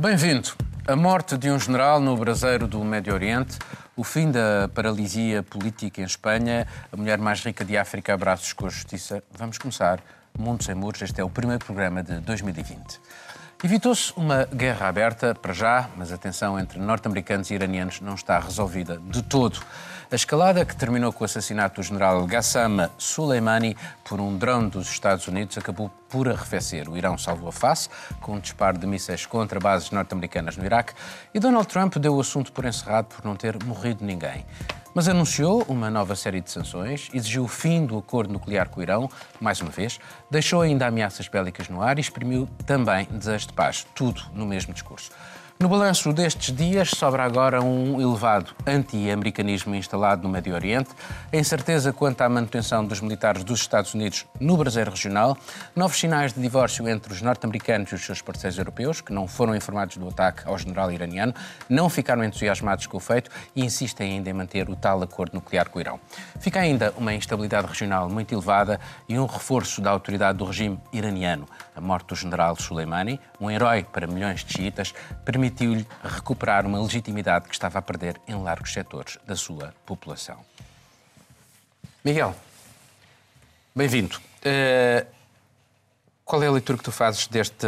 Bem-vindo. A morte de um general no braseiro do Médio Oriente, o fim da paralisia política em Espanha, a mulher mais rica de África abraços com a justiça. Vamos começar. Mundo Sem Muros, este é o primeiro programa de 2020. Evitou-se uma guerra aberta, para já, mas a tensão entre norte-americanos e iranianos não está resolvida de todo. A escalada que terminou com o assassinato do general Gassama Soleimani por um drone dos Estados Unidos acabou por arrefecer. O Irão salvou a face com um disparo de mísseis contra bases norte-americanas no Iraque e Donald Trump deu o assunto por encerrado por não ter morrido ninguém mas anunciou uma nova série de sanções, exigiu o fim do acordo nuclear com o Irão, mais uma vez, deixou ainda ameaças bélicas no ar e exprimiu também desejo de paz, tudo no mesmo discurso. No balanço destes dias, sobra agora um elevado anti-americanismo instalado no Médio Oriente, a incerteza quanto à manutenção dos militares dos Estados Unidos no Brasil regional, novos sinais de divórcio entre os norte-americanos e os seus parceiros europeus, que não foram informados do ataque ao general iraniano, não ficaram entusiasmados com o feito e insistem ainda em manter o tal acordo nuclear com o Irão. Fica ainda uma instabilidade regional muito elevada e um reforço da autoridade do regime iraniano. A morte do general Soleimani, um herói para milhões de xiitas, permitiu-lhe recuperar uma legitimidade que estava a perder em largos setores da sua população. Miguel, bem-vindo. Uh, qual é a leitura que tu fazes deste,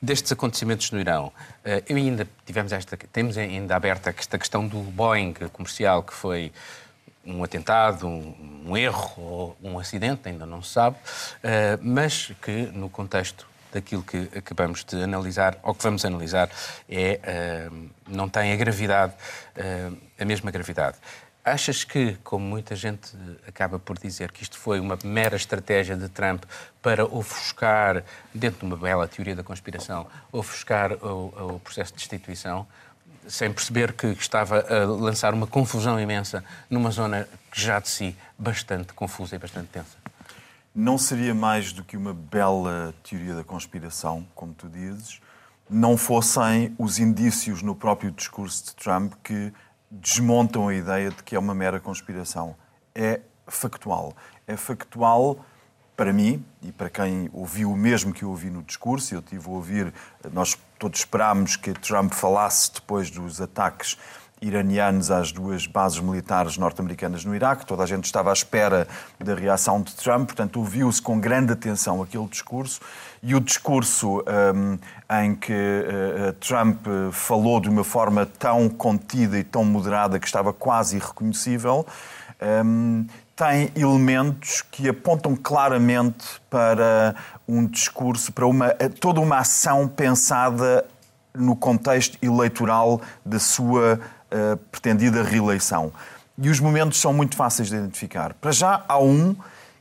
destes acontecimentos no Irão? Uh, eu ainda tivemos esta, temos ainda aberta esta questão do Boeing comercial que foi um atentado, um, um erro ou um acidente, ainda não se sabe, uh, mas que no contexto daquilo que acabamos de analisar, ou que vamos analisar, é, uh, não tem a gravidade, uh, a mesma gravidade. Achas que, como muita gente acaba por dizer, que isto foi uma mera estratégia de Trump para ofuscar, dentro de uma bela teoria da conspiração, ofuscar o, o processo de destituição, sem perceber que estava a lançar uma confusão imensa numa zona que já de si bastante confusa e bastante tensa? não seria mais do que uma bela teoria da conspiração, como tu dizes, não fossem os indícios no próprio discurso de Trump que desmontam a ideia de que é uma mera conspiração. É factual. É factual para mim e para quem ouviu o mesmo que eu ouvi no discurso, eu tive a ouvir, nós todos esperámos que Trump falasse depois dos ataques iranianos às duas bases militares norte-americanas no Iraque. Toda a gente estava à espera da reação de Trump, portanto, ouviu-se com grande atenção aquele discurso. E o discurso um, em que uh, Trump falou de uma forma tão contida e tão moderada que estava quase irreconhecível, um, tem elementos que apontam claramente para um discurso, para uma, toda uma ação pensada no contexto eleitoral da sua uh, pretendida reeleição. E os momentos são muito fáceis de identificar. Para já, há um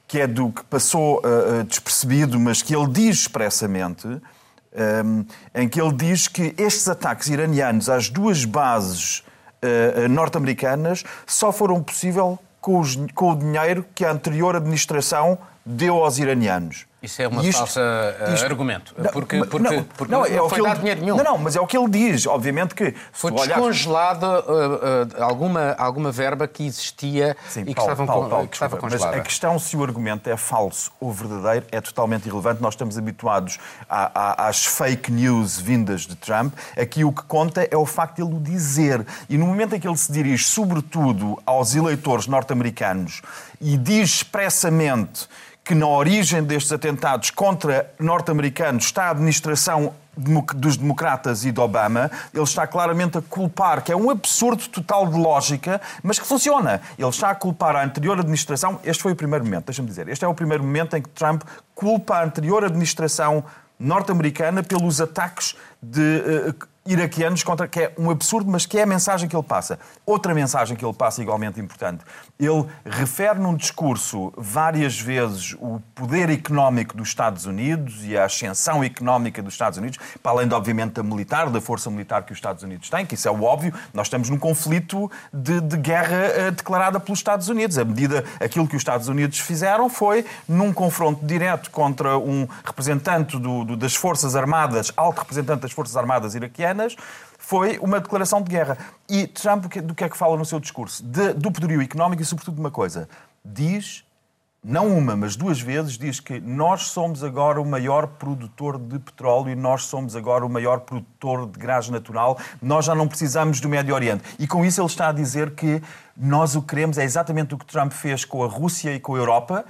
que é do que passou uh, despercebido, mas que ele diz expressamente, um, em que ele diz que estes ataques iranianos às duas bases uh, norte-americanas só foram possível com, os, com o dinheiro que a anterior administração deu aos iranianos. Isso é uma isto, falsa uh, isto, argumento. Porque, porque, não, porque não, é não foi dar dinheiro nenhum. Não, não, mas é o que ele diz. Obviamente que. Foi descongelada uh, uh, alguma, alguma verba que existia Sim, e que, Paulo, estavam, Paulo, Paulo, que estava congelada. Mas a questão se o argumento é falso ou verdadeiro é totalmente irrelevante. Nós estamos habituados a, a, às fake news vindas de Trump. Aqui o que conta é o facto de ele o dizer. E no momento em que ele se dirige, sobretudo, aos eleitores norte-americanos e diz expressamente que na origem destes atentados contra norte-americanos está a administração dos democratas e de Obama, ele está claramente a culpar, que é um absurdo total de lógica, mas que funciona. Ele está a culpar a anterior administração. Este foi o primeiro momento, deixa-me dizer. Este é o primeiro momento em que Trump culpa a anterior administração norte-americana pelos ataques de. Iraquianos contra, que é um absurdo, mas que é a mensagem que ele passa. Outra mensagem que ele passa igualmente importante. Ele refere num discurso várias vezes o poder económico dos Estados Unidos e a ascensão económica dos Estados Unidos, para além, de, obviamente, da militar, da força militar que os Estados Unidos têm, que isso é o óbvio. Nós estamos num conflito de, de guerra uh, declarada pelos Estados Unidos. A medida, aquilo que os Estados Unidos fizeram foi, num confronto direto contra um representante do, do, das Forças Armadas, alto representante das Forças Armadas iraquianas, foi uma declaração de guerra. E Trump, do que é que fala no seu discurso? De, do poderio económico e, sobretudo, de uma coisa. Diz não uma, mas duas vezes, diz que nós somos agora o maior produtor de petróleo e nós somos agora o maior produtor de gás natural, nós já não precisamos do Médio Oriente. E com isso ele está a dizer que nós o que queremos é exatamente o que Trump fez com a Rússia e com a Europa.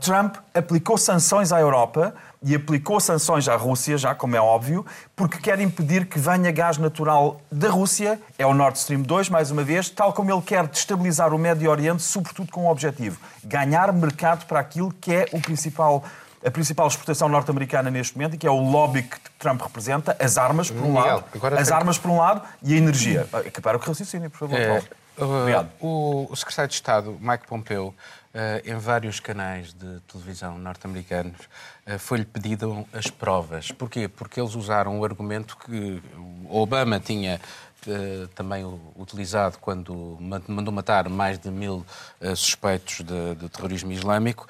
Trump aplicou sanções à Europa e aplicou sanções à Rússia, já como é óbvio, porque quer impedir que venha gás natural da Rússia, é o Nord Stream 2, mais uma vez, tal como ele quer destabilizar o Médio Oriente, sobretudo com o objetivo ganhar mercado para aquilo que é o principal a principal exportação norte-americana neste momento e que é o lobby que Trump representa, as armas por um Miguel, lado, as armas por um lado e a energia. Acabar o raciocínio, por favor. É, Obrigado. O, o secretário de Estado, Mike Pompeo, Uh, em vários canais de televisão norte-americanos, uh, foi-lhe pedido as provas. Porquê? Porque eles usaram o argumento que Obama tinha uh, também utilizado quando mandou matar mais de mil suspeitos de, de, terrorismo islâmico,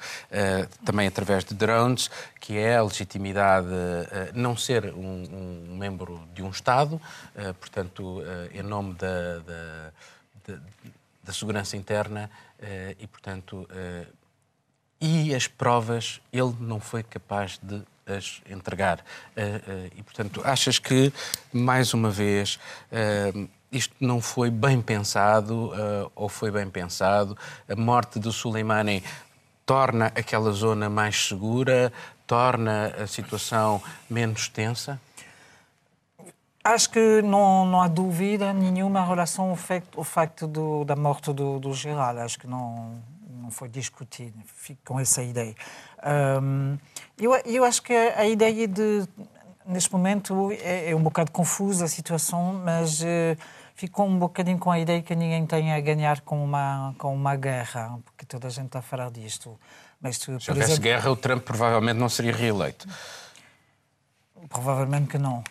também através de drones, que é a legitimidade não ser um, um, membro de um Estado, portanto, em nome da, da, da segurança interna eh, e, portanto, eh, e as provas ele não foi capaz de as entregar. Eh, e, portanto, achas que, mais uma vez, isto não foi bem pensado ou foi bem pensado? A morte do Soleimani torna aquela zona mais segura, torna a situação menos tensa? Acho que não, não há dúvida nenhuma em relação ao facto, ao facto do, da morte do, do geral. Acho que não, não foi discutido. Fico com essa ideia. Um, eu, eu acho que a ideia de. Neste momento é, é um bocado confusa a situação, mas uh, ficou um bocadinho com a ideia que ninguém tem a ganhar com uma, com uma guerra, porque toda a gente está a falar disto. Mas, Se houvesse exemplo, guerra, o Trump provavelmente não seria reeleito. Provavelmente que não.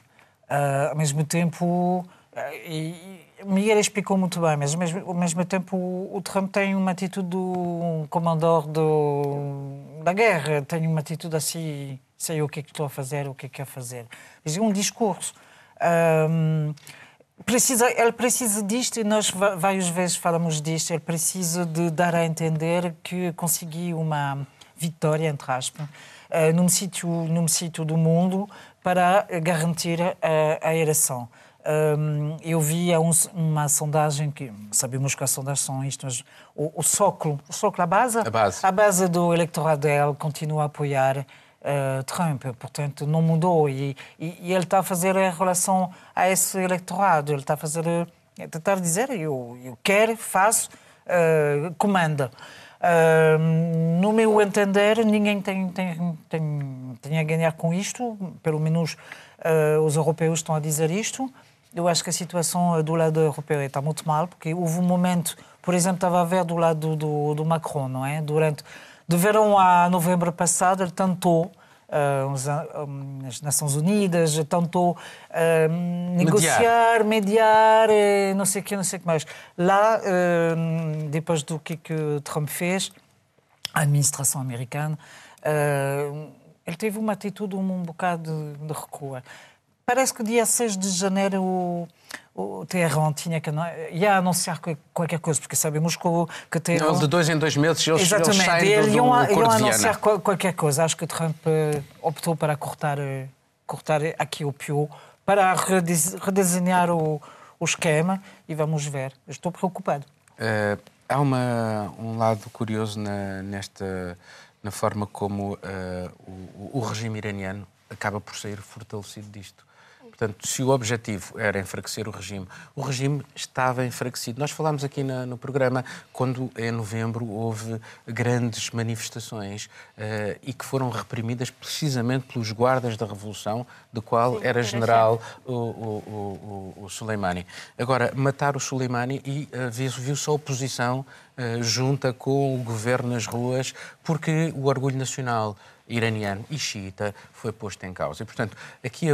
Uh, ao mesmo tempo, uh, Miguel explicou muito bem, mas ao mesmo, ao mesmo tempo o, o Trump tem uma atitude do comandante do, da guerra, tem uma atitude assim, sei o que é que estou a fazer, o que é que quer fazer. Mas é um discurso. Um, precisa, ele precisa disto, e nós várias vezes falamos disto, ele precisa de dar a entender que conseguiu uma vitória, entre aspas, uh, num, sítio, num sítio do mundo para garantir a, a ereção. Um, eu vi um, uma sondagem que sabemos que as sondagens são isto, mas o, o sóculo, o sóculo, a base, a base, a base do eleitorado dele continua a apoiar uh, Trump, portanto não mudou e, e, e, ele está a fazer em relação a esse eleitorado, ele está a fazer, é tentar dizer eu, eu quero, faço, uh, comanda. Uh, no meu entender, ninguém tem, tem, tem, tem a ganhar com isto, pelo menos uh, os europeus estão a dizer isto. Eu acho que a situação do lado europeu está muito mal, porque houve um momento, por exemplo, estava a ver do lado do, do Macron, não é? Durante, de verão a novembro passado, ele tentou uh, as Nações Unidas, tentou uh, negociar, mediar, mediar não sei o que, não sei o que mais. Lá, uh, depois do que, que Trump fez, a administração americana, ele teve uma atitude um, um bocado de, de recuo. Parece que dia 6 de janeiro o, o Teherão tinha que ia anunciar qualquer coisa, porque sabemos que o que Teherão... de dois em dois meses eles, Exatamente, eles saem do, do iam, iam anunciar qualquer coisa. Acho que Trump eh, optou para cortar, eh, cortar aqui o pio, para redesenhar o, o esquema e vamos ver. Estou preocupado. Uh, há uma, um lado curioso na, nesta, na forma como uh, o, o regime iraniano acaba por sair fortalecido disto Portanto, se o objetivo era enfraquecer o regime, o regime estava enfraquecido. Nós falámos aqui na, no programa quando, em novembro, houve grandes manifestações uh, e que foram reprimidas precisamente pelos guardas da Revolução, do qual Sim, era general o, o, o, o, Soleimani. Agora, matar o Soleimani e uh, viu-se a oposição uh, junta com o governo nas ruas, porque o orgulho nacional iraniano e xiita foi posto em causa. E, portanto, aqui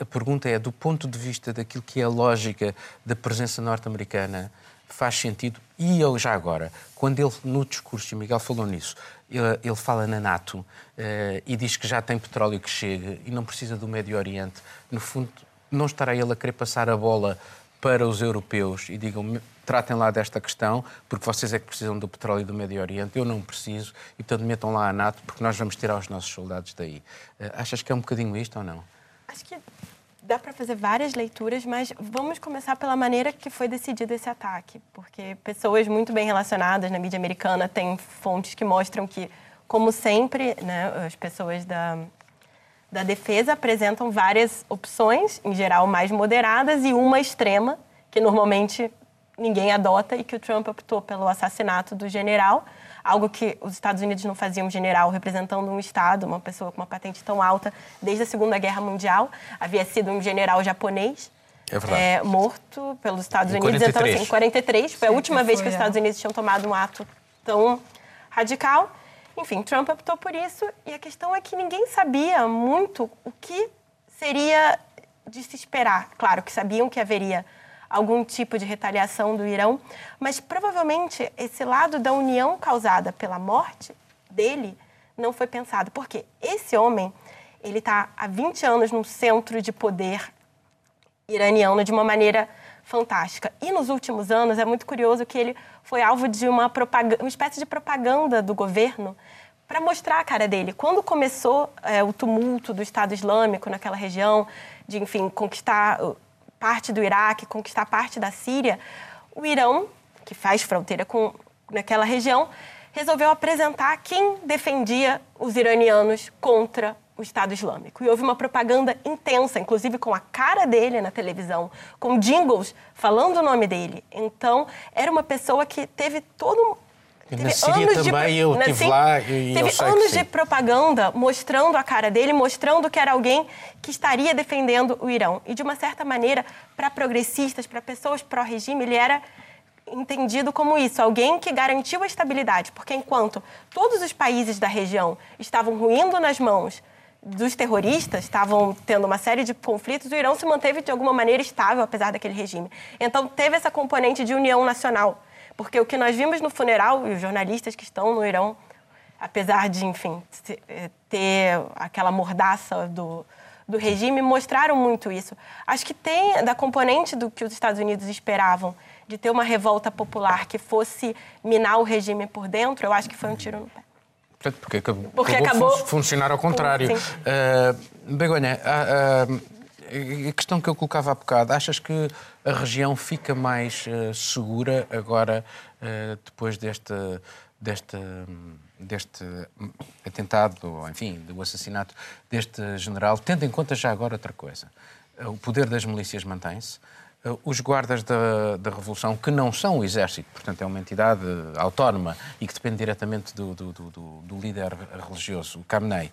a pergunta é, do ponto de vista daquilo que é a lógica da presença norte-americana, faz sentido? E eu já agora, quando ele, no discurso, e Miguel falou nisso, ele, ele fala na NATO uh, e diz que já tem petróleo que chega e não precisa do Médio Oriente, no fundo, não estará ele a querer passar a bola para os europeus e digam tratem lá desta questão, porque vocês é que precisam do petróleo do Médio Oriente, eu não preciso, e portanto metam lá a NATO, porque nós vamos tirar os nossos soldados daí. Uh, achas que é um bocadinho isto ou não? Acho que dá para fazer várias leituras, mas vamos começar pela maneira que foi decidido esse ataque, porque pessoas muito bem relacionadas na mídia americana têm fontes que mostram que, como sempre, né, as pessoas da, da defesa apresentam várias opções, em geral mais moderadas, e uma extrema, que normalmente ninguém adota e que o Trump optou pelo assassinato do general, algo que os Estados Unidos não faziam um general representando um estado, uma pessoa com uma patente tão alta desde a Segunda Guerra Mundial. Havia sido um general japonês é é, morto pelos Estados em Unidos. 43. Então, assim, 43 foi a Sim, última que vez que os é. Estados Unidos tinham tomado um ato tão radical. Enfim, Trump optou por isso e a questão é que ninguém sabia muito o que seria de se esperar. Claro que sabiam que haveria algum tipo de retaliação do Irão, mas provavelmente esse lado da união causada pela morte dele não foi pensado. Porque esse homem, ele está há 20 anos num centro de poder iraniano de uma maneira fantástica. E nos últimos anos é muito curioso que ele foi alvo de uma, uma espécie de propaganda do governo para mostrar a cara dele. Quando começou é, o tumulto do Estado Islâmico naquela região, de enfim conquistar parte do Iraque, conquistar parte da Síria, o Irão, que faz fronteira com naquela região, resolveu apresentar quem defendia os iranianos contra o Estado Islâmico. E houve uma propaganda intensa, inclusive com a cara dele na televisão, com jingles falando o nome dele. Então, era uma pessoa que teve todo E na teve Síria anos de- também, eu estive sim, lá e Teve anos de propaganda mostrando a cara dele, mostrando que era alguém que estaria defendendo o Irão. E, de uma certa maneira, para progressistas, para pessoas pró-regime, ele era entendido como isso, alguém que garantiu a estabilidade. Porque enquanto todos os países da região estavam ruindo nas mãos dos terroristas, estavam tendo uma série de conflitos, o Irão se manteve de alguma maneira estável, apesar daquele regime. Então, teve essa componente de união nacional. Porque o que nós vimos no funeral, e os jornalistas que estão no Irão, apesar de, enfim, eh, ter aquela mordaça do, do regime, mostraram muito isso. Acho que tem da componente do que os Estados Unidos esperavam, de ter uma revolta popular que fosse minar o regime por dentro, eu acho que foi um tiro no pé. Porque acabou, Porque acabou acabou- fun- funcionar ao contrário. Uh, Begonha, ah, ah, a questão que eu colocava há bocado, achas que a região fica mais ah, segura agora, ah, depois deste, deste, deste atentado, enfim, do assassinato deste general, tendo em conta já agora outra coisa? O poder das milícias mantém-se. Uh, Os guardas da, da Revolução, que não são o Exército, portanto é uma entidade autónoma e que depende diretamente do, do, do- do- líder religioso, o Khamenei,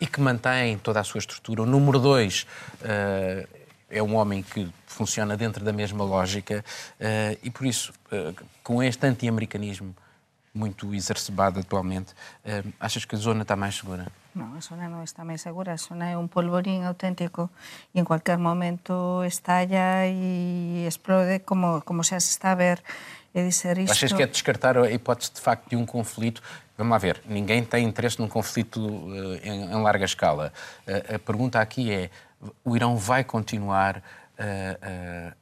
e que mantém toda a sua estrutura. O número dois uh, é um homem que funciona dentro da mesma lógica uh, e, por isso, uh, com este anti-americanismo muito exacerbado atualmente, uh, achas que a zona está mais segura? No, a zona no está máis segura, a zona é un polvorín auténtico e en cualquier momento estalla e explode como, como se está a ver e dizer isto... Achas que é descartar a hipótese de facto de um conflito? Vamos lá ver, ninguém tem interesse num conflito eh, em, em larga escala. Eh, a pergunta aqui é: o Irão vai continuar a-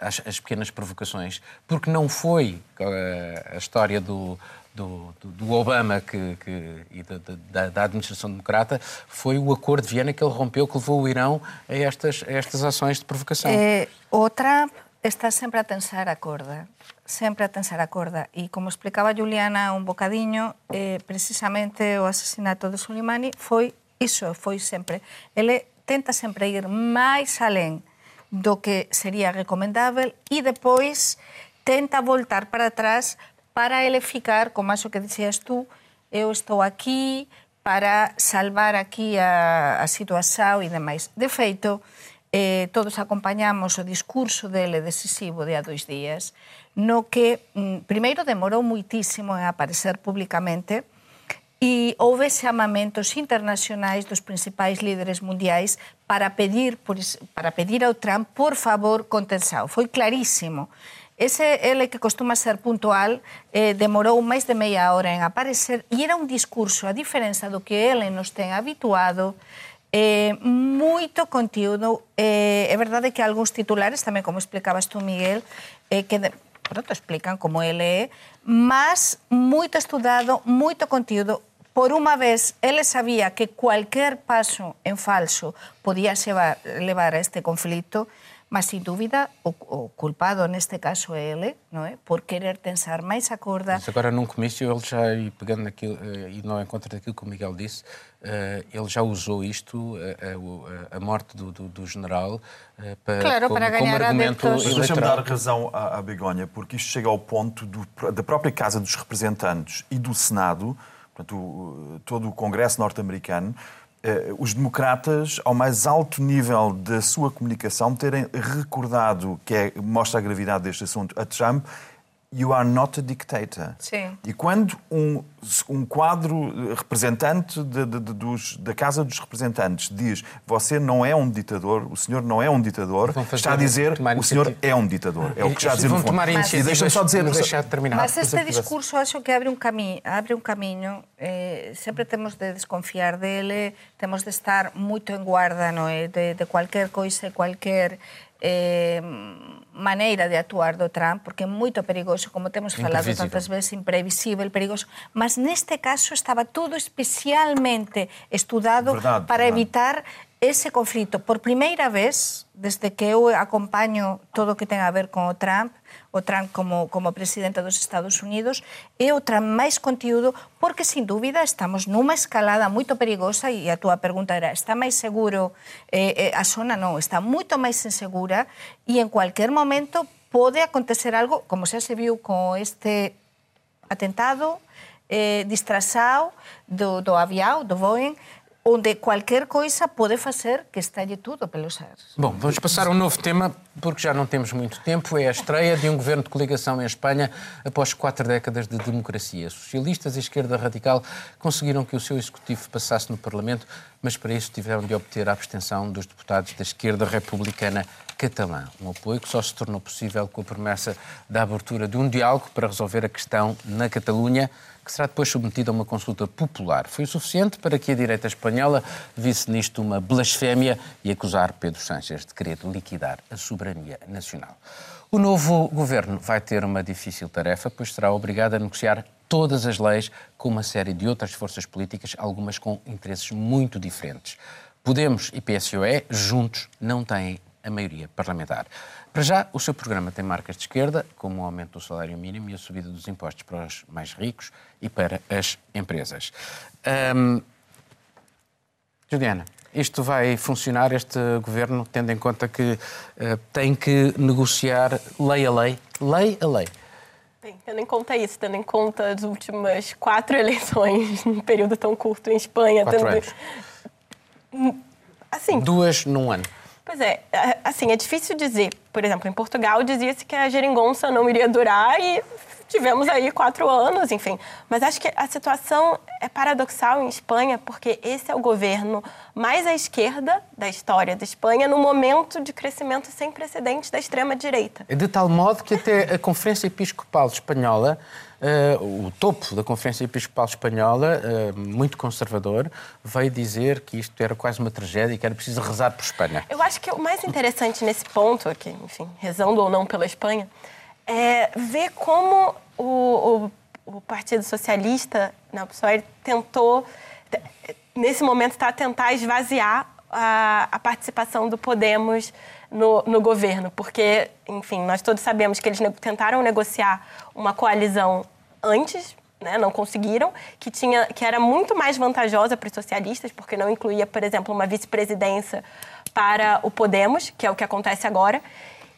as, as pequenas provocações? Porque não foi eh, a história do. Do, do- Obama que, que- e da, da- administração democrata foi o acordo de Viena que ele rompeu que levou o Irão a estas, a estas ações de provocação. Eh, o Trump está sempre a tensar a corda, sempre a tensar a corda. E como explicaba Juliana un bocadiño, eh, precisamente o asesinato de Soleimani foi iso, foi sempre. Ele tenta sempre ir máis alén do que sería recomendável e depois tenta voltar para atrás para eleficar, como aso que dixías tú, eu estou aquí para salvar aquí a, a situación e demais. De feito, eh, todos acompañamos o discurso dele decisivo de a dois días, no que mm, primeiro demorou muitísimo en aparecer públicamente, e houve chamamentos internacionais dos principais líderes mundiais para pedir, para pedir ao Trump, por favor, contenção. Foi clarísimo. Ese ele que costuma ser puntual eh, demorou máis de meia hora en aparecer e era un discurso, a diferenza do que ele nos ten habituado, Eh, moito. Eh, é verdade que algúns titulares, tamén como explicabas tú, Miguel, eh, que de, pronto explican como ele é, mas moito estudado, moito conteúdo. Por unha vez, ele sabía que cualquier paso en falso podía levar, levar a este conflito, mas, sin dúvida, o, o culpado neste caso é ele, não é? Por querer tensar mais a corda. Mas agora, num comício, ele já, e pegando naquilo, e não encontro daquilo que o Miguel disse, ele já usou isto, a, a, a morte do, do, do general, para, claro, como, para ganhar como argumento deixa-me dar razão à, à Begonha, porque isto chega ao ponto do- da própria Casa dos Representantes e do Senado, portanto, o- todo o Congresso norte-americano, eh, os democratas, ao mais alto nível da sua comunicação, terem recordado, que é, mostra a gravidade deste assunto, a Trump, You are not a dictator. Sim. E quando um, um quadro representante de- de- de- dos- da Casa dos Representantes diz você não é um ditador, o senhor não é um ditador, está a dizer o senhor é um ditador. É o que já a dizer Vão no fundo. tomar E deixa-me só dizer... mas deixar terminar. Mas este discurso acho que abre un camiño, abre un camiño eh, sempre temos de desconfiar dele, temos de estar moito en guarda no, eh, de, de cualquier coisa, cualquier eh, maneira de actuar do Trump, porque é moito perigoso, como temos falado Imprevisível. tantas veces, imprevisível, perigoso, mas neste caso estaba todo especialmente estudado Verdade, para verdade. evitar ese conflito. Por primeira vez, desde que eu acompaño todo o que ten a ver con o Trump, o Trump como, como presidente dos Estados Unidos, é o Trump máis contiúdo, porque, sin dúbida, estamos nunha escalada moito perigosa, e a túa pergunta era, está máis seguro eh, eh, a zona? Non, está moito máis insegura, e en cualquier momento pode acontecer algo, como xa se viu con este atentado eh, do, do avião, do Boeing, onde qualquer coisa pode fazer que estalle tudo pelos ares. Bom, vamos passar a um novo tema, porque já não temos muito tempo. É a estreia de um governo de coligação em Espanha após quatro décadas de democracia. Socialistas e esquerda radical conseguiram que o seu executivo passasse no Parlamento, mas para isso tiveram de obter a abstenção dos deputados da esquerda republicana catalã. Um apoio que só se tornou possível com a promessa da abertura de um diálogo para resolver a questão na Catalunha que será depois submetida a uma consulta popular. Foi o suficiente para que a direita espanhola visse nisto uma blasfémia e acusar Pedro Sánchez de querer liquidar a soberania nacional. O novo governo vai ter uma difícil tarefa, pois será obrigado a negociar todas as leis com uma série de outras forças políticas, algumas com interesses muito diferentes. Podemos e PSOE, juntos, não têm a maioria parlamentar. Para já, o seu programa tem marcas de esquerda, como o aumento do salário mínimo e a subida dos impostos para os mais ricos e para as empresas. Hum, Juliana, isto vai funcionar, este governo, tendo em conta que eh, tem que negociar lei a lei, lei a lei. Bem, tendo em conta isso, tendo em conta as últimas quatro eleições num período tão curto em Espanha, Quatro tendo... anos. assim, Duas num ano. Pois é, é, assim, é difícil dizer. Por exemplo, em Portugal dizia-se que a geringonça não iria durar e tivemos aí quatro anos, enfim. Mas acho que a situação é paradoxal em Espanha, porque esse é o governo mais à esquerda da história da Espanha, no momento de crescimento sem precedentes da extrema-direita. De tal modo que até a Conferência Episcopal Espanhola, o topo da Conferência Episcopal Espanhola, eh, muito conservador, veio dizer que isto era quase uma tragédia e que era preciso rezar por Espanha. Eu acho que o mais interessante nesse ponto, aqui, enfim, rezando ou não pela Espanha, é ver como o, o, o Partido Socialista, o PSOE, tentou, nesse momento, está a tentar esvaziar a, a participação do Podemos no, no governo, porque, enfim, nós todos sabemos que eles tentaram negociar uma coalizão antes, né, não conseguiram, que, tinha, que era muito mais vantajosa para os socialistas, porque não incluía, por exemplo, uma vice-presidência para o Podemos, que é o que acontece agora.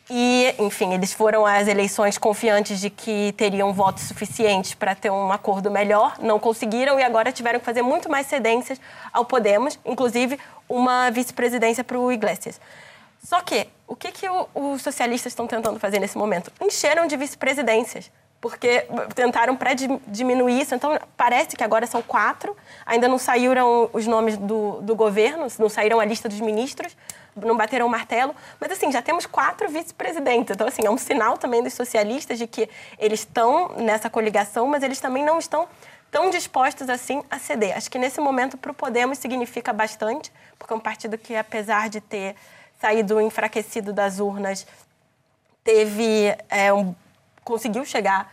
E, enfim, eles foram às eleições confiantes de que teriam votos suficientes para ter um acordo melhor, não conseguiram e agora tiveram que fazer muito mais cedências ao Podemos, inclusive uma vice-presidência para o Iglesias. Só que, o que, que os socialistas estão tentando fazer nesse momento? Encheram de vice-presidências, porque tentaram para diminuir isso. Então, parece que agora são quatro, ainda não saíram os nomes do, do governo, não saíram a lista dos ministros, não bateram o martelo, mas assim, já temos quatro vice-presidentes. Então, assim, é um sinal também dos socialistas de que eles estão nessa coligação, mas eles também não estão tão dispostos assim a ceder. Acho que nesse momento para o Podemos significa bastante, porque é um partido que, apesar de ter saído enfraquecido das urnas, teve é, um, conseguiu chegar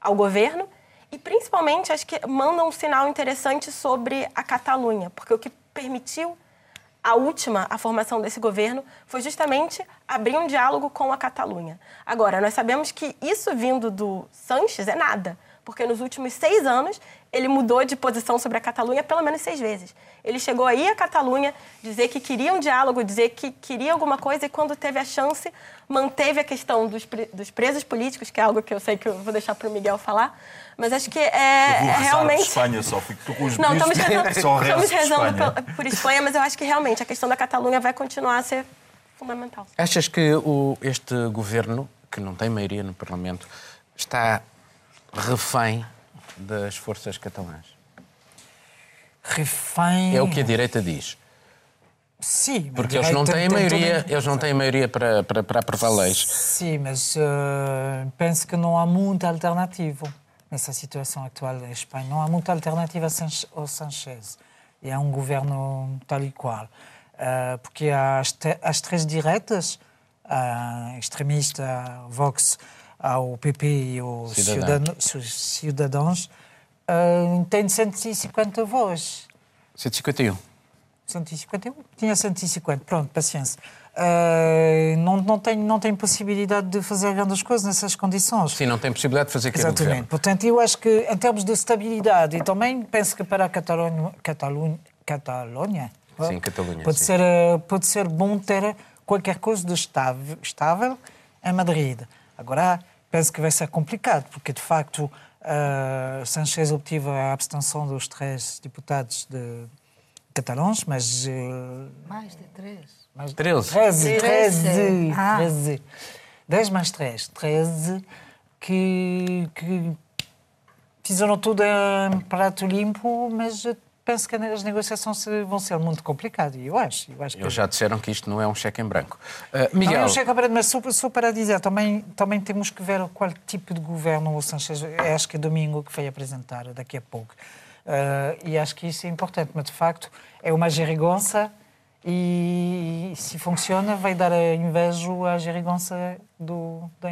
ao governo e principalmente acho que manda um sinal interessante sobre a Catalunha, porque o que permitiu a última, a formação desse governo, foi justamente abrir um diálogo com a Catalunha. Agora, nós sabemos que isso vindo do Sanches é nada porque nos últimos seis anos ele mudou de posição sobre a Catalunha pelo menos seis vezes. Ele chegou aí à Catalunha dizer que queria um diálogo, dizer que queria alguma coisa e quando teve a chance manteve a questão dos, dos presos políticos, que é algo que eu sei que eu vou deixar para o Miguel falar. Mas acho que é, é realmente. Por Espanha só, fico com os Não, estamos rezando, estamos rezando por, por Espanha, mas eu acho que realmente a questão da Catalunha vai continuar a ser fundamental. Achas que o, este governo, que não tem maioria no Parlamento, está refém das forças catalãs? Refém. É o que a direita diz. Sim, porque eles não têm maioria, eles não têm maioria para, para, para aprovar leis. Sim, mas uh, penso que não há muita alternativa nessa situação atual da Espanha. Não há muita alternativa ao Sanchez. E é um governo tal e qual. Uh, porque as, as três direitas, a extremista, Vox, ao PP e aos Cidadãos, cidadãos uh, tem 150 votos. 151. 151? Tinha 150, pronto, paciência. Uh, não, não, tem, não tem possibilidade de fazer grandes coisas nessas condições. Sim, não tem possibilidade de fazer aquilo Exatamente. Portanto, eu acho que, em termos de estabilidade, e também penso que para a Catalunha, Catalunha, Catalunha sim, Catalunha, pode, sim. Ser, pode ser bom ter qualquer coisa de estável, estável em Madrid. Agora, penso que vai ser complicado, porque de facto uh, Sanchez obteve a abstenção dos três deputados de catalães, mas. Uh, mais de três. Mais, 13. 13. 13. Ah. 13. 10 mais 3. 13 que, que fizeram tudo em prato limpo, mas penso que as negociações vão ser muito complicadas. Eu acho. Eu acho que... Eles já disseram que isto não é um cheque em branco. Uh, Miguel... Não é um cheque em branco, mas só, só, para dizer, também, também temos que ver qual tipo de governo o Sanchez, acho que é domingo que vai apresentar, daqui a pouco. Uh, e acho que isso é importante, mas de facto é uma gerigonça e se funciona vai dar inveja à gerigonça do, da,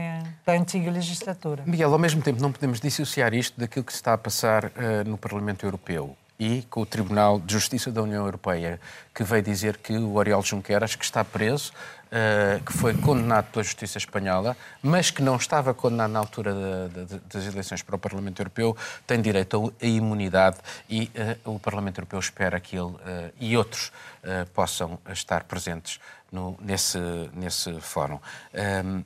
da, antiga legislatura. Miguel, ao mesmo tempo não podemos dissociar isto daquilo que se está a passar uh, no Parlamento Europeu e com o Tribunal de Justiça da União Europeia, que veio dizer que o Oriol Junqueras, que está preso, uh, que foi condenado pela Justiça Espanhola, mas que não estava condenado na altura de, de, das eleições para o Parlamento Europeu, tem direito à imunidade e uh, o Parlamento Europeu espera que ele uh, e outros possam estar presentes no, nesse, nesse fórum. Um,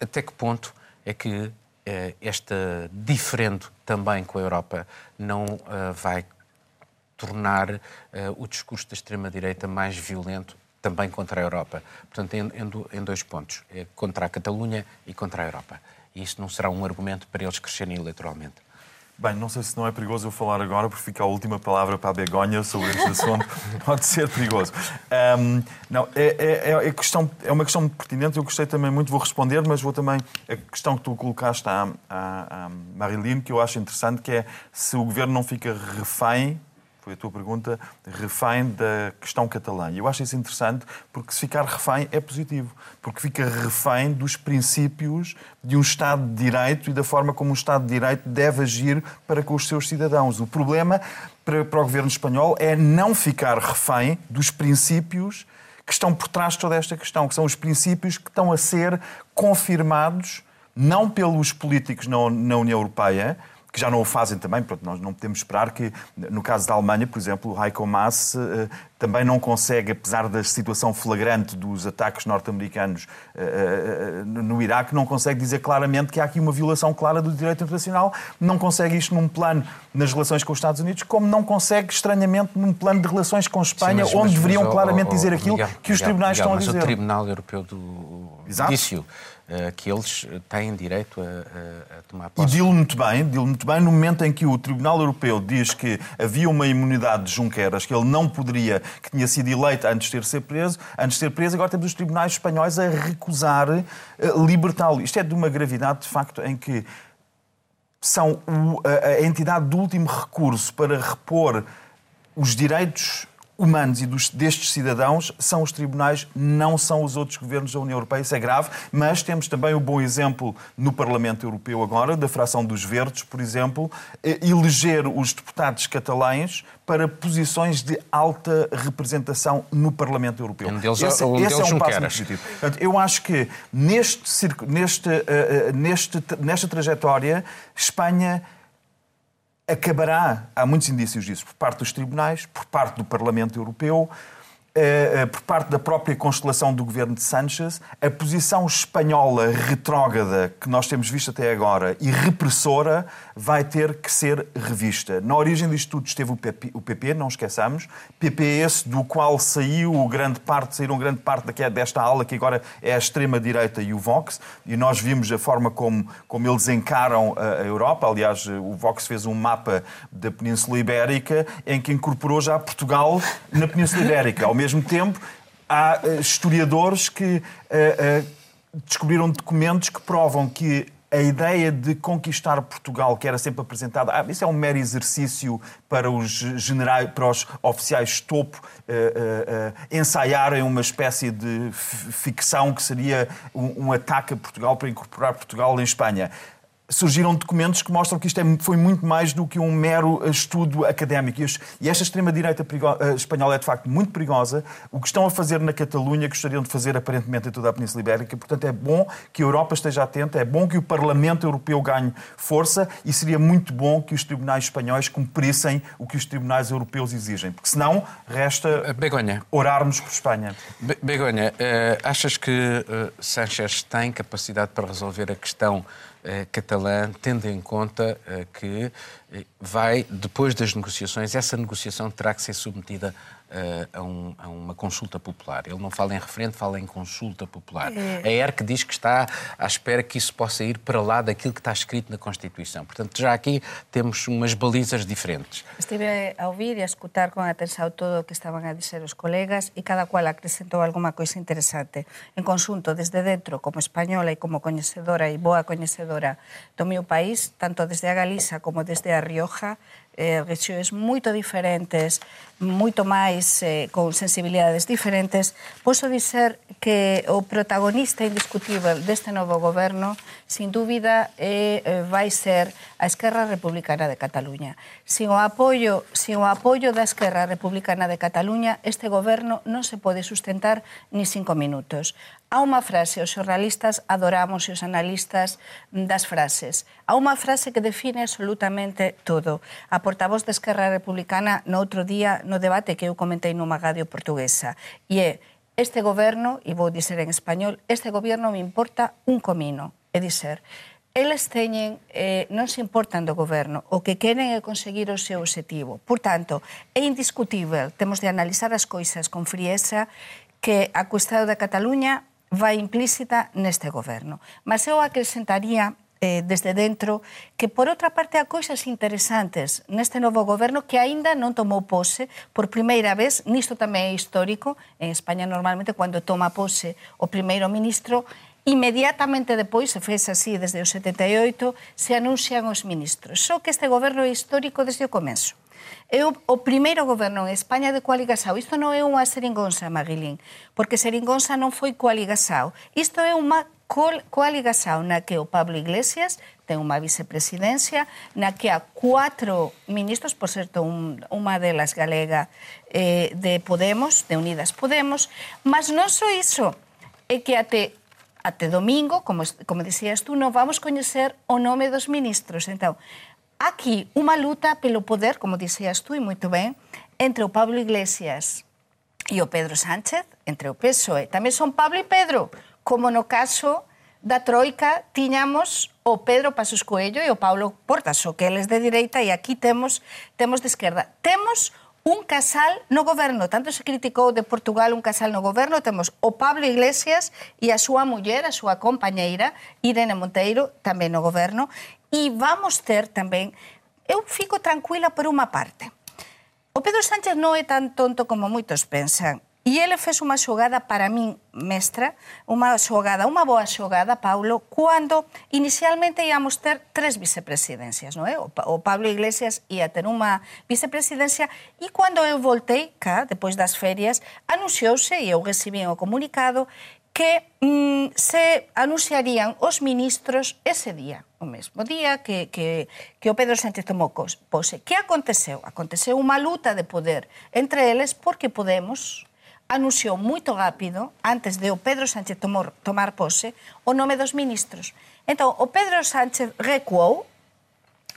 até que ponto é que esta diferente também com a Europa não uh, vai tornar uh, o discurso da extrema-direita mais violento também contra a Europa. Portanto, em, em, dois pontos, é contra a Catalunha e contra a Europa. E isso não será um argumento para eles crescerem eleitoralmente. Bem, não sei se não é perigoso eu falar agora, porque fica a última palavra para a Begonha sobre este assunto. Pode ser perigoso. Um, não, é, é, é, questão, é uma questão pertinente, eu gostei também muito, vou responder, mas vou também. A questão que tu colocaste à, à, à que eu acho interessante, que é se o governo não fica refém foi a tua pergunta, refém da questão catalã. E eu acho isso interessante porque se ficar refém é positivo, porque fica refém dos princípios de um Estado de Direito e da forma como um Estado de Direito deve agir para com os seus cidadãos. O problema para, para o governo espanhol é não ficar refém dos princípios que estão por trás de toda esta questão, que são os princípios que estão a ser confirmados não pelos políticos na, na União Europeia, que já não o fazem também. Pronto, nós não podemos esperar que, no caso da Alemanha, por exemplo, o Heiko Maas uh, também não consegue, apesar da situação flagrante dos ataques norte-americanos uh, uh, no Iraque, não consegue dizer claramente que há aqui uma violação clara do direito internacional. Não consegue isto num plano nas relações com os Estados Unidos, como não consegue, estranhamente, num plano de relações com Espanha, Sim, mas, onde mas, deveriam mas, claramente oh, oh, dizer aquilo Miguel, que os tribunais Miguel, estão a dizer. O Tribunal Europeu do Exato. Que eles têm direito a, a, tomar posse. E dilo muito bem, dilo muito bem, no momento em que o Tribunal Europeu diz que havia uma imunidade de Junqueras, que ele não poderia, que tinha sido eleito antes de ter ser preso, antes de ser preso, agora temos os tribunais espanhóis a recusar uh, libertá-lo. Isto é de uma gravidade, de facto, em que são a, a entidade de último recurso para repor os direitos humanos e dos, destes cidadãos são os tribunais, não são os outros governos da União Europeia. Isso é grave, mas temos também o bom exemplo no Parlamento Europeu agora, da fração dos Verdes, por exemplo, eh, eleger os deputados catalães para posições de alta representação no Parlamento Europeu. Um deles, esse, um esse deles é um passo muito positivo. Portanto, eu acho que neste, neste, uh, neste, nesta trajetória, Espanha acabará, há muitos indícios disso, por parte dos tribunais, por parte do Parlamento Europeu, por parte da própria constelação do governo de Sánchez, a posição espanhola retrógrada que nós temos visto até agora e repressora vai ter que ser revista. Na origem disto tudo esteve o PP, não esqueçamos, PP esse do qual saiu grande parte, saíram grande parte desta ala que agora é a extrema-direita e o Vox, e nós vimos a forma como, como eles encaram a Europa. Aliás, o Vox fez um mapa da Península Ibérica em que incorporou já Portugal na Península Ibérica. Ao mesmo tempo, há uh, historiadores que uh, uh, descobriram documentos que provam que a ideia de conquistar Portugal, que era sempre apresentada, ah, isso é um mero exercício para os generais, para os oficiais topo ensaiarem uma espécie de ficção que seria um, um ataque a Portugal para incorporar Portugal em Espanha surgiram documentos que mostram que isto é, foi muito mais do que um mero eh, estudo académico. E esta extrema-direita eh, espanhola é, de facto, muito perigosa. O que estão a fazer na Catalunha gostariam de fazer, aparentemente, em toda a Península Ibérica. Portanto, é bom que a Europa esteja atenta, é bom que o Parlamento Europeu ganhe força e seria muito bom que os tribunais espanhóis cumprissem o que os tribunais europeus exigem. Porque, senão, resta Eh, Begonha. orarmos por Espanha. Be- Begonha, achas que Sánchez tem capacidade para resolver a questão catalã, tendo em conta eh, que eh, vai, depois das negociações, essa negociação terá que ser submetida eh, a, um- a uma consulta popular. Ele não fala em referendo, fala em consulta popular. A ERC diz que está à espera que isso possa ir para lá daquilo que está escrito na Constituição. Portanto, já aqui temos umas balizas diferentes. Estive a ouvir e a escutar con atenção todo o que estaban a dizer os colegas e cada cual acrescentou alguma coisa interesante. En consunto, desde dentro, como española e como coñecedora e boa coñecedora do meu país, tanto desde a Galiza como desde a Rioja eh, rexións moito diferentes, moito máis eh, con sensibilidades diferentes, posso dizer que o protagonista indiscutível deste novo goberno, sin dúbida, eh, vai ser a Esquerra Republicana de Cataluña. Sin o apoio, sin o apoio da Esquerra Republicana de Cataluña, este goberno non se pode sustentar ni cinco minutos. Há unha frase, os xornalistas adoramos e os analistas mm, das frases. Há unha frase que define absolutamente todo. A portavoz da Esquerra Republicana no outro día no debate que eu comentei numa radio portuguesa. E é, este goberno, e vou dizer en español, este goberno me importa un comino. É dizer, eles teñen, eh, non se importan do goberno, o que queren é conseguir o seu objetivo. Por tanto, é indiscutível, temos de analizar as coisas con frieza, que a cuestión da Cataluña vai implícita neste goberno. Mas eu acrescentaría eh, desde dentro, que por outra parte há coisas interesantes neste novo goberno que aínda non tomou pose por primeira vez, nisto tamén é histórico, en España normalmente cando toma pose o primeiro ministro, inmediatamente depois, se fez así desde o 78, se anuncian os ministros. Só que este goberno é histórico desde o comenzo. É o, o primeiro goberno en España de coaligasao. Isto non é unha seringonza, Maguilín, porque seringonza non foi coaligasao. Isto é unha col, coaligación na que o Pablo Iglesias ten unha vicepresidencia, na que há cuatro ministros, por certo, un, unha delas galega eh, de Podemos, de Unidas Podemos, mas non só iso, é que até até domingo, como, como decías tú, non vamos coñecer o nome dos ministros. Entón, aquí unha luta pelo poder, como dixías tú e moito ben, entre o Pablo Iglesias e o Pedro Sánchez, entre o PSOE. Tamén son Pablo e Pedro, como no caso da Troika tiñamos o Pedro Pasos Coello e o Paulo Portas, o que eles de direita e aquí temos temos de esquerda. Temos un casal no goberno, tanto se criticou de Portugal un casal no goberno, temos o Pablo Iglesias e a súa muller, a súa compañeira, Irene Monteiro, tamén no goberno, e vamos ter tamén, eu fico tranquila por unha parte, o Pedro Sánchez non é tan tonto como moitos pensan, E ele fez uma jogada para mim mestra, uma jogada, uma boa jogada, Paulo, quando inicialmente íamos ter três vicepresidências, não é? O Pablo Iglesias ia ter uma vicepresidência e quando eu voltei cá, depois das férias, anunciou-se, e eu recebi o comunicado, que mm, se anunciarían os ministros ese día, o mesmo día que, que, que o Pedro Sánchez tomou pose. Que aconteceu? Aconteceu unha luta de poder entre eles porque Podemos anunciou moito rápido, antes de o Pedro Sánchez tomar, tomar pose, o nome dos ministros. Entón, o Pedro Sánchez recuou,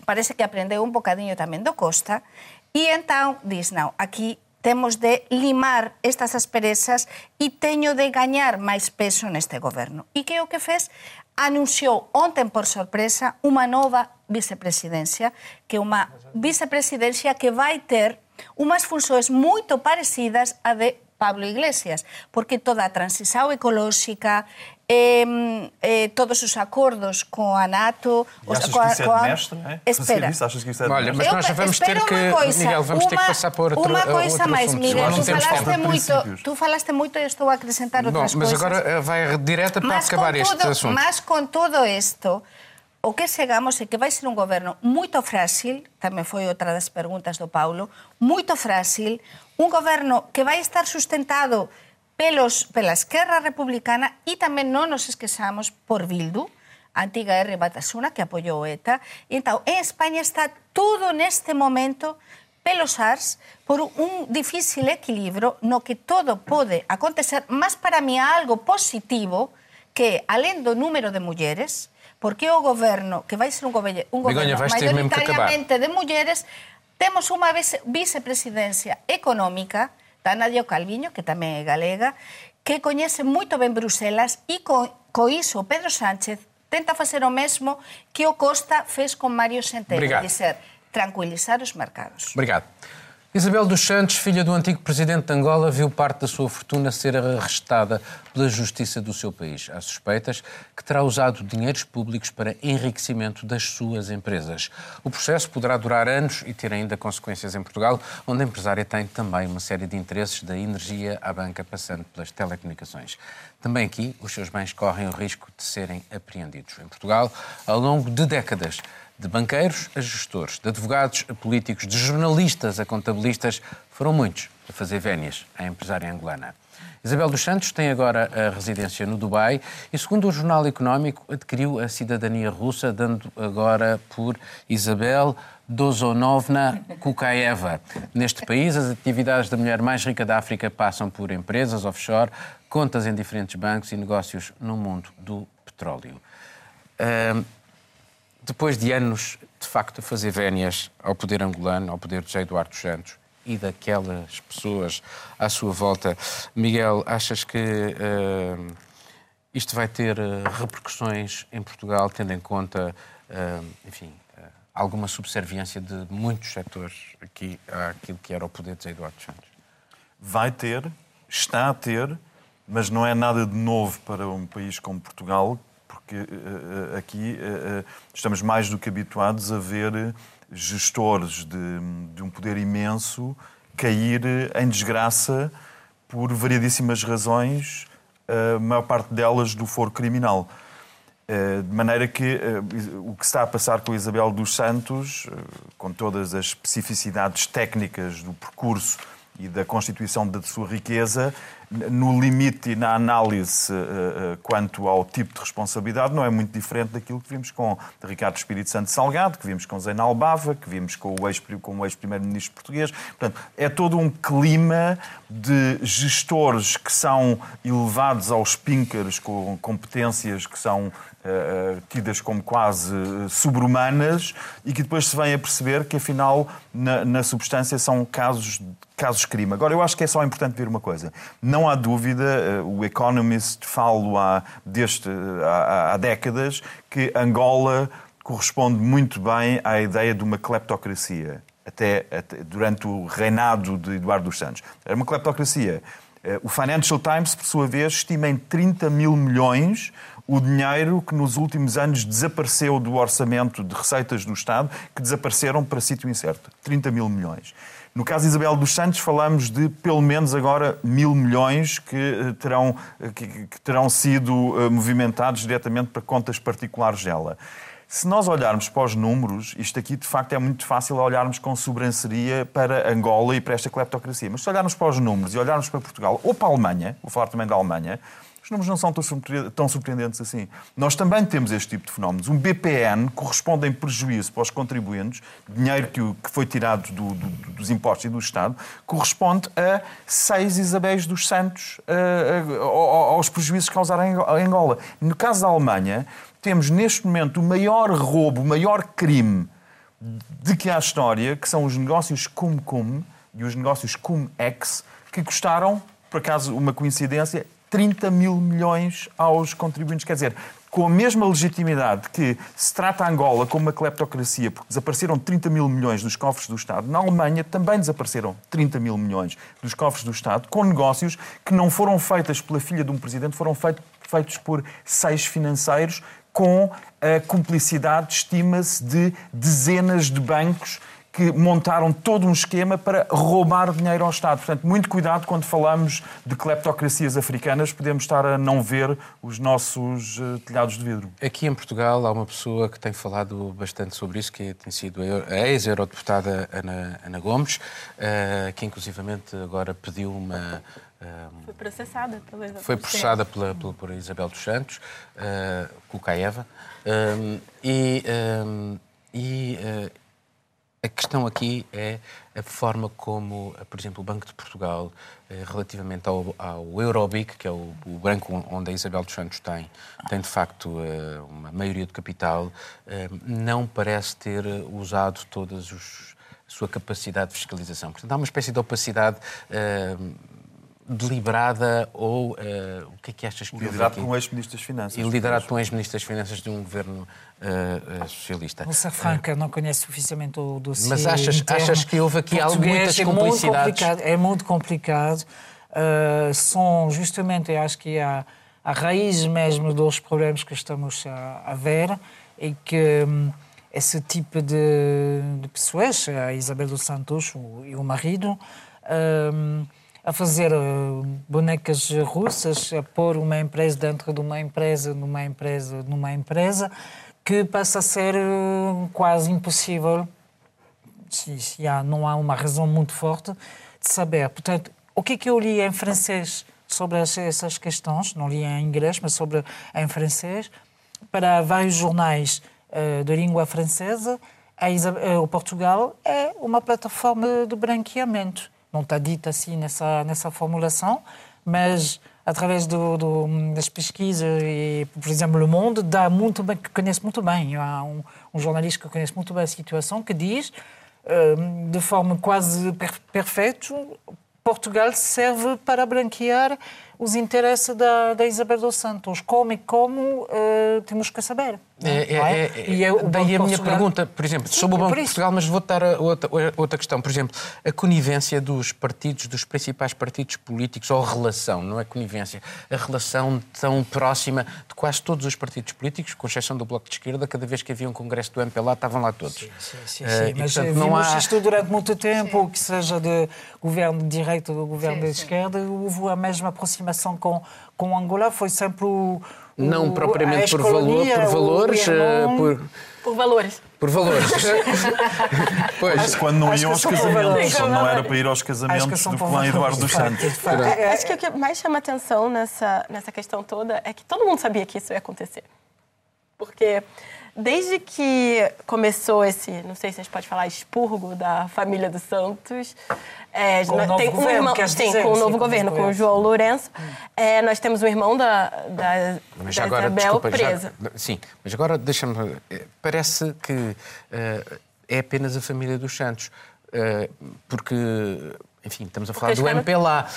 parece que aprendeu un bocadiño tamén do Costa, e entón diz, non, aquí temos de limar estas asperezas e teño de gañar máis peso neste goberno. E que o que fez? Anunciou ontem, por sorpresa, unha nova vicepresidencia, que é unha vicepresidencia que vai ter unhas funções moito parecidas a de Pablo Iglesias, porque toda a transición ecolóxica, eh, eh, todos os acordos com a NATO... E achas que isso é de mestre? É? Espera. Isso? Achas que isso é de Olha, mas nós já vamos ter que... Coisa, Miguel, vamos uma, ter que passar por outro, uma coisa outro mais, assunto. Miguel, tu falaste, muito, tu falaste muito e estou a acrescentar outras mas coisas. agora eh, vai direta para mas acabar este assunto. Mas com todo isto, o que chegamos é que vai ser un goberno moito frágil, tamén foi outra das preguntas do Paulo, moito frágil, un goberno que vai estar sustentado pelos pela esquerra republicana e tamén non nos esquezamos por Bildu, a antiga R Batasuna que apoiou ETA. E, então, en España está todo neste momento pelos ars por un difícil equilibrio no que todo pode acontecer, mas para mí algo positivo que, alén do número de mulleres, porque o goberno, que vai ser un goberno, un goberno Begoña, de mulleres, temos unha vicepresidencia económica da Nadia Calviño, que tamén é galega, que coñece moito ben Bruselas e co, co iso Pedro Sánchez tenta facer o mesmo que o Costa fez con Mario Centeno, Obrigado. dizer, tranquilizar os mercados. Obrigado. Isabel dos Santos, filha do antigo presidente de Angola, viu parte da sua fortuna ser arrestada pela justiça do seu país. Há suspeitas que terá usado dinheiros públicos para enriquecimento das suas empresas. O processo poderá durar anos e ter ainda consequências em Portugal, onde a empresária tem também uma série de interesses da energia à banca, passando pelas telecomunicações. Também aqui, os seus bens correm o risco de serem apreendidos. Em Portugal, ao longo de décadas, de banqueiros a gestores, de advogados a políticos, de jornalistas a contabilistas, foram muitos a fazer vénias à empresária angolana. Isabel dos Santos tem agora a residência no Dubai e, segundo o Jornal Económico, adquiriu a cidadania russa, dando agora por Isabel Dozonovna Kukaeva. Neste país, as atividades da mulher mais rica da África passam por empresas offshore, contas em diferentes bancos e negócios no mundo do petróleo. Uh, depois de anos, de facto, a fazer vénias ao poder angolano, ao poder de Eduardo Santos e daquelas pessoas à sua volta, Miguel, achas que uh, isto vai ter uh, repercussões em Portugal, tendo em conta, uh, enfim, alguma subserviência de muitos setores aqui àquilo que era o poder de Eduardo Santos? Vai ter, está a ter, mas não é nada de novo para um país como Portugal, porque uh, aqui uh, estamos mais do que habituados a ver gestores de, de, um poder imenso cair em desgraça por variedíssimas razões, a maior parte delas do foro criminal. De maneira que o que está a passar com a Isabel dos Santos, com todas as especificidades técnicas do percurso e da constituição da sua riqueza, no limite e na análise uh, quanto ao tipo de responsabilidade, não é muito diferente daquilo que vimos com Ricardo Espírito Santo Salgado, que vimos com Zena Bava, que vimos com o ex-primeiro-ministro ex português. Portanto, é todo um clima de gestores que são elevados aos píncaros com competências que são uh, tidas como quase sobre-humanas e que depois se vem a perceber que, afinal, na, na substância são casos casos crime. Agora, eu acho que é só importante ver uma coisa. Não há dúvida, eh, o Economist fala há, deste, há, há décadas, que Angola corresponde muito bem à ideia de uma cleptocracia, até, até durante o reinado de Eduardo dos Santos. Era uma cleptocracia. Eh, o Financial Times, por sua vez, estima em 30 mil milhões o dinheiro que nos últimos anos desapareceu do orçamento de receitas do Estado, que desapareceram para sítio incerto. 30 mil milhões. No caso de Isabel dos Santos, falamos de pelo menos agora mil milhões que eh, terão, que, que terão sido movimentados diretamente para contas particulares dela. Se nós olharmos para os números, isto aqui de facto é muito fácil olharmos com sobranceria para Angola e para esta cleptocracia. Mas se olharmos para os números e olharmos para Portugal ou para a Alemanha, vou falar também da Alemanha, números não são tão surpreendentes assim. Nós também temos este tipo de fenómenos. Um BPN corresponde em prejuízo para os contribuintes, dinheiro que, foi tirado do, do, dos impostos e do Estado, corresponde a seis Isabéis dos Santos uh, uh, aos prejuízos que causaram em Angola. No caso da Alemanha, temos neste momento o maior roubo, o maior crime de que há história, que são os negócios cum-cum e os negócios cum-ex, que custaram, por acaso uma coincidência, 30 mil milhões aos contribuintes. Quer dizer, com a mesma legitimidade que se trata Angola como uma cleptocracia, porque desapareceram 30 mil milhões dos cofres do Estado, na Alemanha também desapareceram 30 mil milhões dos cofres do Estado, com negócios que não foram feitos pela filha de um presidente, foram feitos por seis financeiros com a cumplicidade, estima-se, de dezenas de bancos que montaram todo um esquema para roubar dinheiro ao Estado. Portanto, muito cuidado quando falamos de cleptocracias africanas, podemos estar a não ver os nossos uh, telhados de vidro. Aqui em Portugal há uma pessoa que tem falado bastante sobre isso, que tem sido a ex-eurodeputada Ana, Ana, Gomes, uh, que inclusivamente agora pediu uma, foi processada pela Isabel Foi processada pela, pela, por Isabel dos Santos, uh, Cucaeva. Um, e, um, e uh, a questão aqui é a forma como, por exemplo, o Banco de Portugal, uh, relativamente ao, ao Eurobic, que é o, o, banco onde a Isabel dos Santos tem, tem de facto uh, uma maioria do capital, não parece ter usado todas a sua capacidade de fiscalização. Portanto, há uma espécie de opacidade deliberada ou uh, o que é que achas que Liderado por um ex-ministro das Finanças. E liderado por um ex-ministro das Finanças de um governo uh, uh, socialista. Moça Franca não conhece suficientemente o dossiê Mas achas, achas que houve aqui muitas é complicidades? Muito é muito complicado. são justamente, eu acho que a, a raiz mesmo dos problemas que estamos a, a ver e que um, esse tipo de, de, pessoas, a Isabel dos Santos o, e o marido, um, a fazer uh, bonecas russas, a pôr uma empresa dentro de uma empresa, numa empresa, numa empresa, que passa a ser uh, quase impossível, se, há, não há uma razão muito forte, de saber. Portanto, o que é que eu li em francês sobre essas questões, não li em inglês, mas sobre em francês, para vários jornais uh, de língua francesa, a o Portugal é uma plataforma de branqueamento não está dito assim nessa, nessa formulação, mas através do, do, das pesquisas e, por exemplo, Le Monde, dá muito bem, que conhece muito bem. Há um, um jornalista que conhece muito bem a situação que diz, hum, de forma quase perfeita, Portugal serve para branquear os interesses da, da Isabel dos Santos. Como e como uh, temos que saber. É, é, é, é, e é daí a minha pergunta, por exemplo, Sim, sobre o Banco de Portugal, mas vou dar outra, outra questão. Por exemplo, a conivência dos partidos, dos principais partidos políticos, ou a relação, não é conivência, a relação tão próxima de quase todos os partidos políticos, com exceção do Bloco de Esquerda, cada vez que havia um congresso do MPLA, estavam lá todos. Sim, sim, sim, uh, sim. mas portanto, não há... isto durante muito tempo, que seja de governo de direita ou governo de esquerda, houve a mesma aproximação aproximação com, com Angola foi sempre o. Não o, propriamente por, valor, por valores. Eh, por... por valores. Por valores. pois. Quando não iam aos casamentos, quando não era para ir aos casamentos do clã Eduardo dos Santos. Acho que o que mais chama atenção nessa, nessa questão toda é que todo mundo sabia que isso ia acontecer. Porque Desde que começou esse, não sei se a gente pode falar, expurgo da família dos Santos, é, com tem um governo, irmão, sim, dizer, com o novo sim, governo, com o João Lourenço. Hum. É, nós temos um irmão da, da, mas da agora, Isabel desculpa, presa. Já, sim, mas agora deixa-me. Eh, parece que uh, é apenas a família dos Santos. Uh, porque enfim, estamos a falar do MPLA.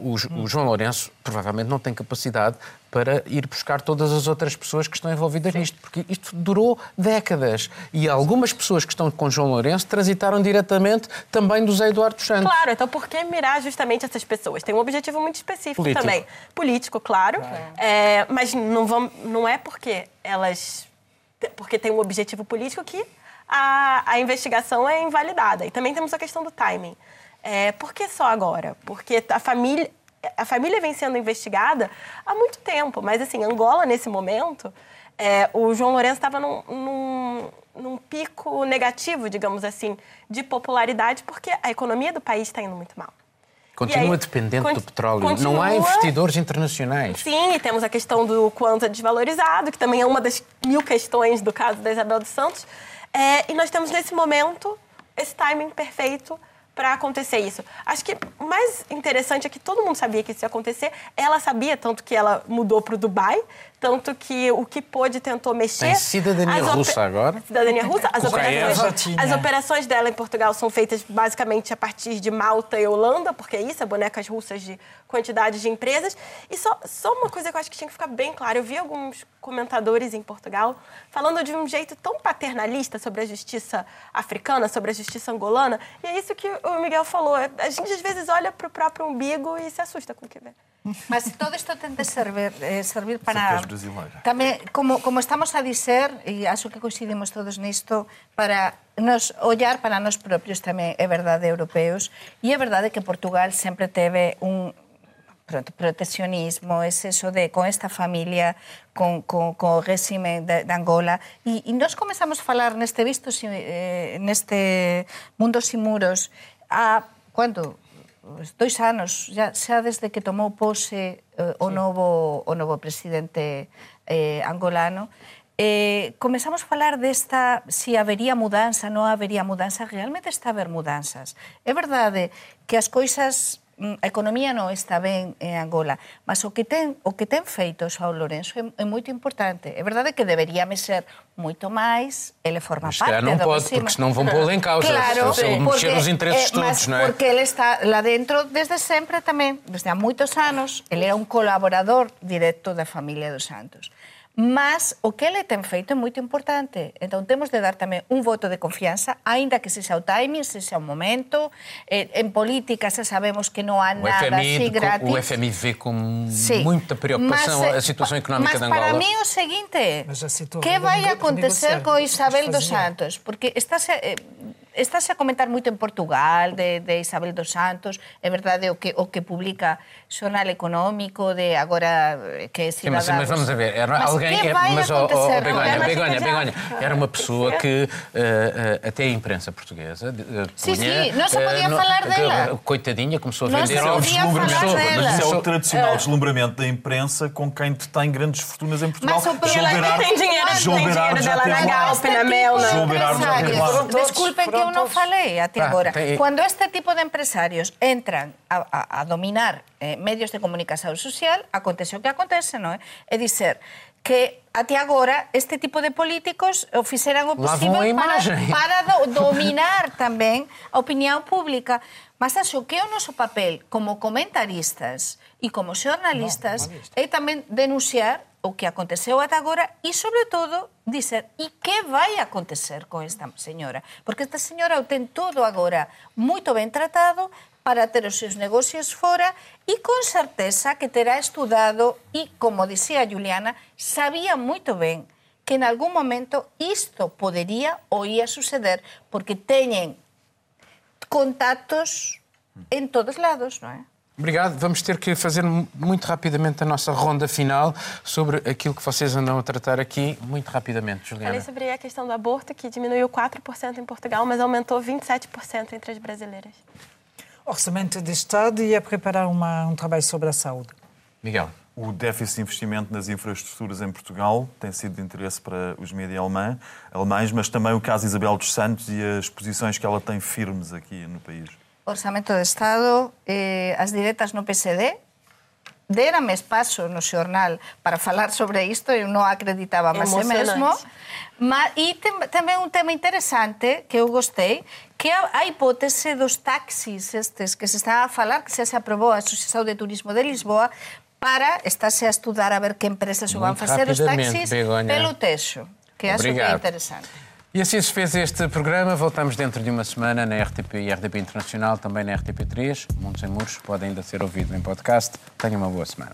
Uh, o, o, João Lourenço provavelmente não tem capacidade para ir buscar todas as outras pessoas que estão envolvidas Sim. nisto, porque isto durou décadas. E algumas pessoas que estão com João Lourenço transitaram diretamente também do Zé Eduardo Santos. Claro, então por que mirar justamente essas pessoas? Tem um objetivo muito específico Político. também. Político, claro. claro. É, mas não, vão, não é porque elas. porque tem um objetivo político que a, a investigação é invalidada. E também temos a questão do timing. É, por que só agora? Porque a família, a família vem sendo investigada há muito tempo, mas assim, Angola, nesse momento, é, o João Lourenço estava num, num, num, pico negativo, digamos assim, de popularidade, porque a economia do país está indo muito mal. Continua aí, dependente do petróleo. Continua... Não há investidores internacionais. Sim, e temos a questão do quanto é desvalorizado, que também é uma das mil questões do caso da Isabel dos Santos. É, e nós temos nesse momento esse timing perfeito para acontecer isso. Acho que o mais interessante é que todo mundo sabia que isso ia acontecer. Ela sabia, tanto que ela mudou para o Dubai, tanto que o que pôde tentou mexer. Tem cidadania russa agora? Cidadania russa. As operações, as operações dela em Portugal são feitas basicamente a partir de Malta e Holanda, porque é isso, é bonecas russas de quantidade de empresas. E só, só uma coisa que eu acho que tinha que ficar bem claro: eu vi alguns comentadores em Portugal falando de um jeito tão paternalista sobre a justiça africana, sobre a justiça angolana. E é isso que o Miguel falou. A gente às vezes olha para o próprio umbigo e se assusta com o que vê. Mas todo isto ten de servir, eh, servir para... Tamén, como, como estamos a dizer, e acho que coincidimos todos nisto, para nos ollar para nós propios tamén é verdade europeos, e é verdade que Portugal sempre teve un pronto, proteccionismo, es eso de con esta familia, con, con, con o régimen de, de Angola, e, e nós comenzamos a falar neste visto, eh, neste Mundos e Muros, a, quando dois anos, xa, xa desde que tomou pose eh, o, sí. novo, o novo presidente eh, angolano, eh, comenzamos a falar desta, se si habería mudanza, non habería mudanza, realmente está a haber mudanzas. É verdade que as coisas Mm, a economía non está ben en Angola, mas o que ten o que ten feito Sao Lourenço é, é moito importante. É verdade que deberíame ser moito máis, ele forma mas parte non pode, porque senón vão pô-lo en causa. Claro, se, porque, mexer os intereses eh, todos, non é? Porque ele está lá dentro desde sempre tamén, desde há moitos anos, ele era un colaborador directo da familia dos Santos. Mas o que ele ten feito é moito importante. Entón, temos de dar tamén un voto de confianza, aínda que se xa o timing, se xa o momento. Eh, en política xa sabemos que non há o nada FMI, así gratis. O FMI vê com sí. muita preocupação mas, a eh, situação económica de Angola. Mas para mí o seguinte, que vai acontecer con Isabel dos Santos? Porque está se, eh, Estás a comentar moito en Portugal de, de Isabel dos Santos, é verdade o que o que publica Xornal Económico de agora eh, que é cidadá. Sim, mas, mas vamos a ver, era mas alguém que vai mas oh, oh, Begonha, Begonha, Begonha, era uma pessoa que uh, uh, até a imprensa portuguesa uh, punha, Sim, sim, não se podia uh, falar dela. Coitadinha, começou a vender ao deslumbramento. Mas isso é o tradicional deslumbramento da imprensa com quem detém grandes fortunas em Portugal. Mas João Berardo, tem dinheiro, João Berardo dela na Galp, na Mel, lá. Desculpem que eu non falei até ah, agora. Te... Cando este tipo de empresarios entran a, a, a dominar eh, medios de comunicación social, acontece o que acontece, non é? É dizer que até agora este tipo de políticos o fixeran o posible para, para do, dominar tamén a opinión pública. Mas acho que o noso papel como comentaristas e como xornalistas no, é tamén denunciar o que aconteceu ata agora e, sobre todo, dizer e que vai acontecer con esta señora. Porque esta señora o ten todo agora moito ben tratado para ter os seus negocios fora e con certeza que terá estudado e, como dicía Juliana, sabía moito ben que en algún momento isto podería ou ia suceder porque teñen contactos en todos lados, non é? Obrigado. Vamos ter que fazer muito rapidamente a nossa ronda final sobre aquilo que vocês andam a tratar aqui. Muito rapidamente, Juliana. Falei sobre a questão do aborto, que diminuiu 4% em Portugal, mas aumentou 27% entre as brasileiras. Orçamento de Estado e a preparar uma, um trabalho sobre a saúde. Miguel. O déficit de investimento nas infraestruturas em Portugal tem sido de interesse para os mídias alemães, mas também o caso Isabel dos Santos e as posições que ela tem firmes aqui no país. Orzamento de Estado, eh, as diretas no PSD, dérame espazo no xornal para falar sobre isto, eu non acreditaba máis e mesmo. Ma, e tem, tamén un tema interesante que eu gostei, que a, a hipótese dos taxis estes que se está a falar, que xa se aprobou a Asociación de Turismo de Lisboa, para estarse a estudar a ver que empresas o van facer os taxis Begoña. pelo texo, que acho que é interesante. E assim se fez este programa. Voltamos dentro de uma semana na RTP e RTP Internacional, também na RTP3. Mundos em Muros pode ainda ser ouvido em podcast. Tenha uma boa semana.